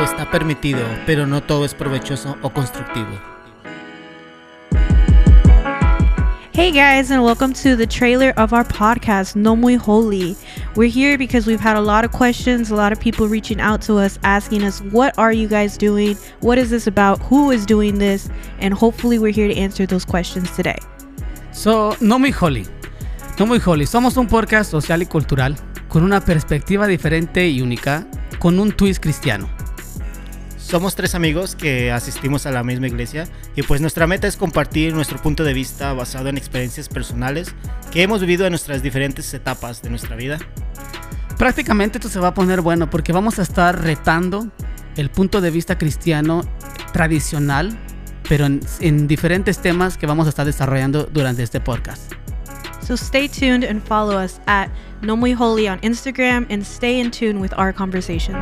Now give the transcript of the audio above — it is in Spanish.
todo está permitido, pero no todo es provechoso o constructivo. Hey guys, and welcome to the trailer of our podcast, No Muy Holy. We're here because we've had a lot of questions, a lot of people reaching out to us asking us, What are you guys doing? What is this about? Who is doing this? And hopefully, we're here to answer those questions today. So, No Muy Holy. No Muy Holy. Somos un podcast social y cultural con una perspectiva diferente y única, con un twist cristiano. Somos tres amigos que asistimos a la misma iglesia y pues nuestra meta es compartir nuestro punto de vista basado en experiencias personales que hemos vivido en nuestras diferentes etapas de nuestra vida. Prácticamente esto se va a poner bueno porque vamos a estar retando el punto de vista cristiano tradicional, pero en, en diferentes temas que vamos a estar desarrollando durante este podcast. So stay tuned and follow us at No Muy Holy on Instagram and stay in tune with our conversations.